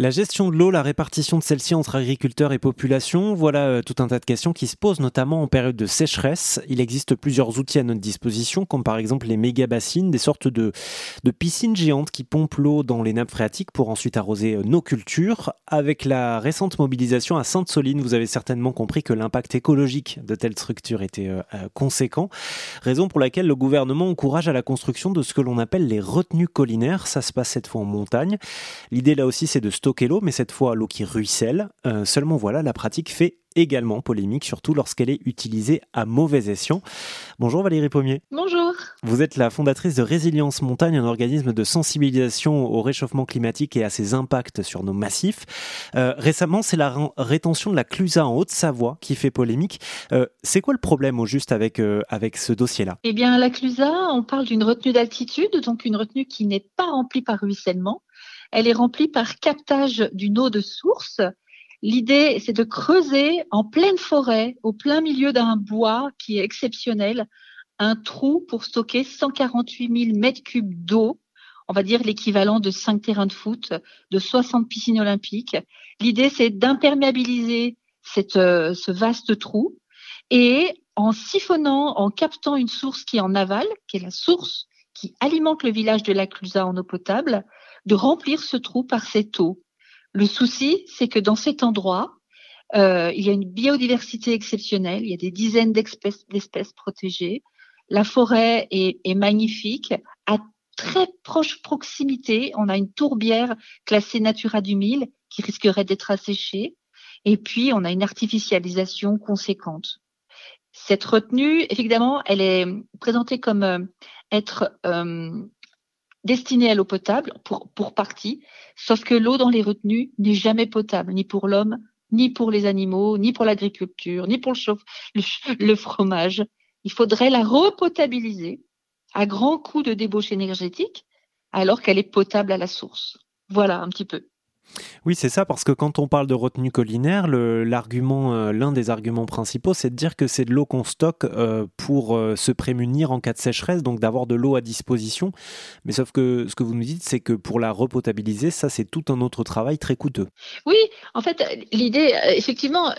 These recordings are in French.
La gestion de l'eau, la répartition de celle-ci entre agriculteurs et population, voilà euh, tout un tas de questions qui se posent notamment en période de sécheresse. Il existe plusieurs outils à notre disposition, comme par exemple les méga-bassines, des sortes de, de piscines géantes qui pompent l'eau dans les nappes phréatiques pour ensuite arroser euh, nos cultures. Avec la récente mobilisation à Sainte-Soline, vous avez certainement compris que l'impact écologique de telles structures était euh, conséquent, raison pour laquelle le gouvernement encourage à la construction de ce que l'on appelle les retenues collinaires. Ça se passe cette fois en montagne. L'idée là aussi, c'est de stocker l'eau, mais cette fois l'eau qui ruisselle. Euh, seulement voilà, la pratique fait également polémique, surtout lorsqu'elle est utilisée à mauvais escient. Bonjour Valérie Pommier. Bonjour. Vous êtes la fondatrice de Résilience Montagne, un organisme de sensibilisation au réchauffement climatique et à ses impacts sur nos massifs. Euh, récemment, c'est la rétention de la Clusa en Haute-Savoie qui fait polémique. Euh, c'est quoi le problème au juste avec, avec ce dossier-là? Eh bien, la Clusa, on parle d'une retenue d'altitude, donc une retenue qui n'est pas remplie par ruissellement elle est remplie par captage d'une eau de source. L'idée, c'est de creuser en pleine forêt, au plein milieu d'un bois qui est exceptionnel, un trou pour stocker 148 000 mètres cubes d'eau, on va dire l'équivalent de 5 terrains de foot, de 60 piscines olympiques. L'idée, c'est d'imperméabiliser euh, ce vaste trou et en siphonnant, en captant une source qui est en aval, qui est la source qui alimente le village de la Clusa en eau potable, de remplir ce trou par cette eau. Le souci, c'est que dans cet endroit, euh, il y a une biodiversité exceptionnelle, il y a des dizaines d'espèces protégées, la forêt est, magnifique. À très proche proximité, on a une tourbière classée Natura 2000 qui risquerait d'être asséchée. Et puis, on a une artificialisation conséquente. Cette retenue, évidemment, elle est présentée comme euh, être euh, destinée à l'eau potable pour, pour partie, sauf que l'eau dans les retenues n'est jamais potable, ni pour l'homme, ni pour les animaux, ni pour l'agriculture, ni pour le, le, fromage. Il faudrait la repotabiliser à grand coût de débauche énergétique, alors qu'elle est potable à la source. Voilà un petit peu. Oui, c'est ça, parce que quand on parle de retenue collinaire, l'argument, euh, l'un des arguments principaux, c'est de dire que c'est de l'eau qu'on stocke euh, pour euh, se prémunir en cas de sécheresse, donc d'avoir de l'eau à disposition. Mais sauf que ce que vous nous dites, c'est que pour la repotabiliser, ça, c'est tout un autre travail très coûteux. Oui, en fait, l'idée, effectivement,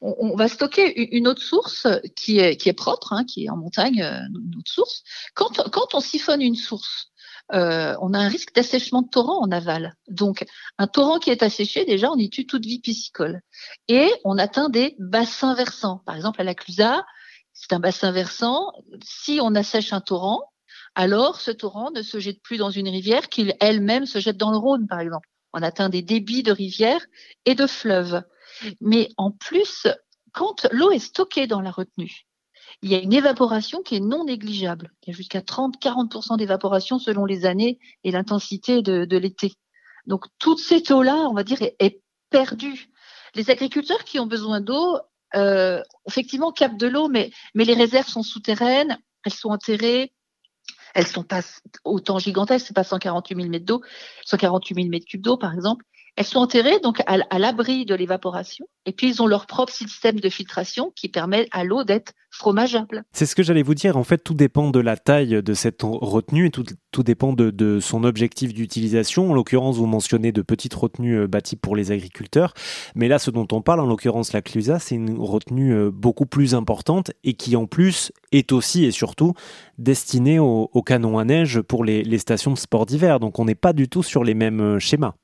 on, va stocker une autre source qui est, propre, hein, qui est en montagne, une autre source. Quand on siphonne une source, euh, on a un risque d'assèchement de torrent en aval. Donc, un torrent qui est asséché, déjà, on y tue toute vie piscicole. Et on atteint des bassins versants. Par exemple, à la Clusa, c'est un bassin versant. Si on assèche un torrent, alors ce torrent ne se jette plus dans une rivière qu'il elle-même se jette dans le Rhône, par exemple. On atteint des débits de rivières et de fleuves. Mais en plus, quand l'eau est stockée dans la retenue, il y a une évaporation qui est non négligeable. Il y a jusqu'à 30-40% d'évaporation selon les années et l'intensité de, l'été. Donc toute cette eau-là, on va dire, est, perdue. Les agriculteurs qui ont besoin d'eau, euh, effectivement, captent de l'eau, mais, mais les réserves sont souterraines, elles sont enterrées, elles sont pas autant gigantesques, c'est pas 148 000 mètres d'eau, 148 000 mètres cubes d'eau par exemple, elles sont enterrées donc à, l'abri de l'évaporation et puis ils ont leur propre système de filtration qui permet à l'eau d'être fromageable. C'est ce que j'allais vous dire. En fait, tout dépend de la taille de cette retenue et tout, dépend de, son objectif d'utilisation. En l'occurrence, vous mentionnez de petites retenues euh, bâties pour les agriculteurs. Mais là, ce dont on parle, en l'occurrence la Clusa, c'est une retenue euh, beaucoup plus importante et qui en plus est aussi et surtout destinée au, canon à neige pour les, les stations de sport d'hiver. Donc on n'est pas du tout sur les mêmes euh, schémas.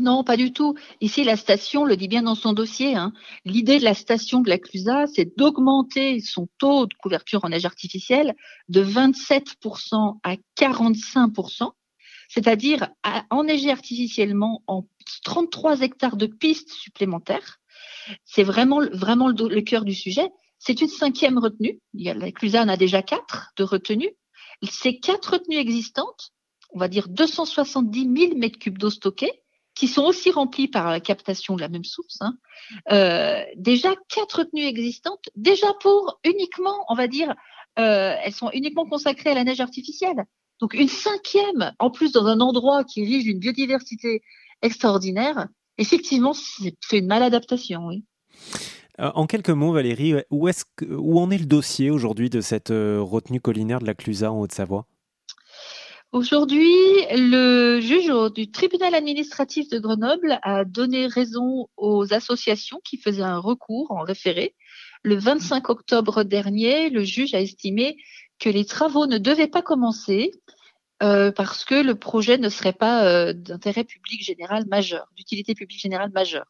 Non, pas du tout. Ici, la station le dit bien dans son dossier. Hein. L'idée de la station de la Clusa, c'est d'augmenter son taux de couverture en neige artificielle de 27% à 45%, c'est-à-dire enneiger artificiellement en 33 hectares de pistes supplémentaires. C'est vraiment, vraiment le, cœur du sujet. C'est une cinquième retenue. La Clusa en a déjà quatre de retenues. Ces quatre retenues existantes, on va dire 270 000 mètres cubes d'eau stockée, qui sont aussi remplis par la captation de la même source. Hein. Euh, déjà quatre retenues existantes, déjà pour uniquement, on va dire, euh, elles sont uniquement consacrées à la neige artificielle. Donc une cinquième, en plus dans un endroit qui est riche d'une biodiversité extraordinaire, effectivement, c'est une maladaptation, oui. Euh, en quelques mots, Valérie, où, où en est le dossier aujourd'hui de cette retenue collinaire de la Clusa en Haute-Savoie? Aujourd'hui, le juge du tribunal administratif de Grenoble a donné raison aux associations qui faisaient un recours en référé. Le 25 octobre dernier, le juge a estimé que les travaux ne devaient pas commencer euh, parce que le projet ne serait pas euh, d'intérêt public général majeur, d'utilité publique générale majeure.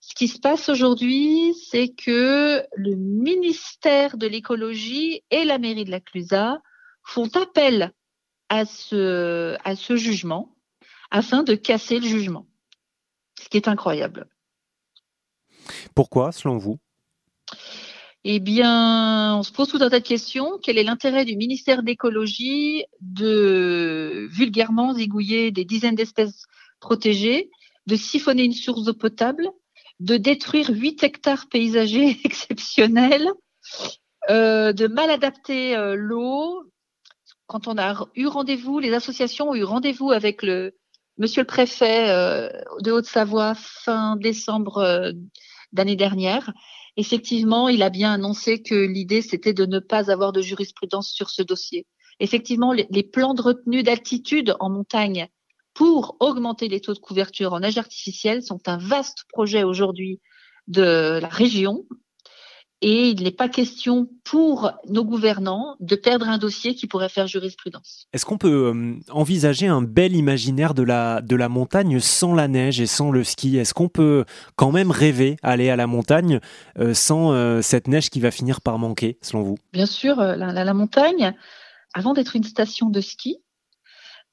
Ce qui se passe aujourd'hui, c'est que le ministère de l'écologie et la mairie de la Clusaz font appel à ce, à ce jugement afin de casser le jugement, ce qui est incroyable. Pourquoi, selon vous? Eh bien, on se pose tout un tas de questions. Quel est l'intérêt du ministère d'écologie de vulgairement zigouiller des dizaines d'espèces protégées, de siphonner une source d'eau potable, de détruire 8 hectares paysagers exceptionnels, euh, de mal adapter euh, l'eau. Quand on a eu rendez-vous, les associations ont eu rendez-vous avec le monsieur le préfet euh, de Haute-Savoie fin décembre d'année dernière effectivement, il a bien annoncé que l'idée, c'était de ne pas avoir de jurisprudence sur ce dossier. Effectivement, les, plans de retenue d'altitude en montagne pour augmenter les taux de couverture en neige artificielle sont un vaste projet aujourd'hui de la région et il n'est pas question pour nos gouvernants de perdre un dossier qui pourrait faire jurisprudence. Est-ce qu'on peut euh, envisager un bel imaginaire de la, de la montagne sans la neige et sans le ski? Est-ce qu'on peut quand même rêver aller à la montagne euh, sans euh, cette neige qui va finir par manquer, selon vous? Bien sûr, la, la, montagne, avant d'être une station de ski,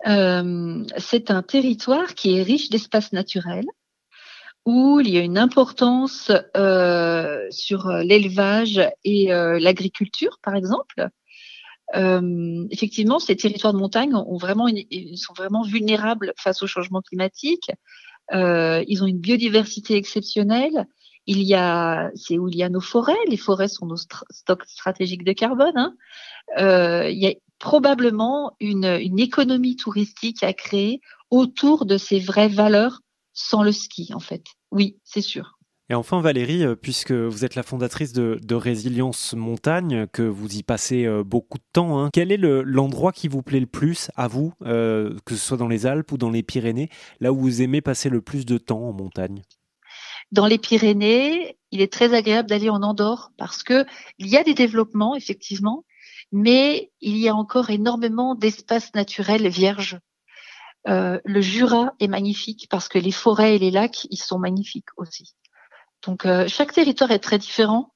c'est un territoire qui est riche d'espaces naturels où il y a une importance euh, sur euh, l'élevage et euh, l'agriculture, par exemple. Euh, effectivement, ces territoires de montagne ont vraiment une, sont vraiment vulnérables face au changement climatique. Euh, ils ont une biodiversité exceptionnelle. Il y a, c'est où il y a nos forêts. Les forêts sont nos stocks stratégiques de carbone. Hein. Il y a probablement une, une économie touristique à créer autour de ces vraies valeurs sans le ski, en fait. Oui, c'est sûr. Et enfin, Valérie, euh, puisque vous êtes la fondatrice de, Résilience Montagne, que vous y passez euh, beaucoup de temps, hein, quel est l'endroit qui vous plaît le plus à vous, euh, que ce soit dans les Alpes ou dans les Pyrénées, là où vous aimez passer le plus de temps en montagne? Dans les Pyrénées, il est très agréable d'aller en Andorre parce que il y a des développements, effectivement, mais il y a encore énormément d'espaces naturels vierges euh, le Jura est magnifique parce que les forêts et les lacs, ils sont magnifiques aussi. Donc euh, chaque territoire est très différent,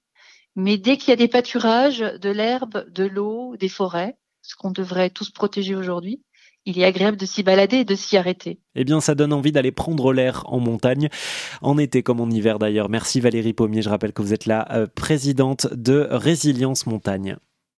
mais dès qu'il y a des pâturages, de l'herbe, de l'eau, des forêts, ce qu'on devrait tous protéger aujourd'hui, il est agréable de s'y balader et de s'y arrêter. Eh bien, ça donne envie d'aller prendre l'air en montagne, en été comme en hiver d'ailleurs. Merci Valérie Pommier, je rappelle que vous êtes la euh, présidente de Résilience Montagne.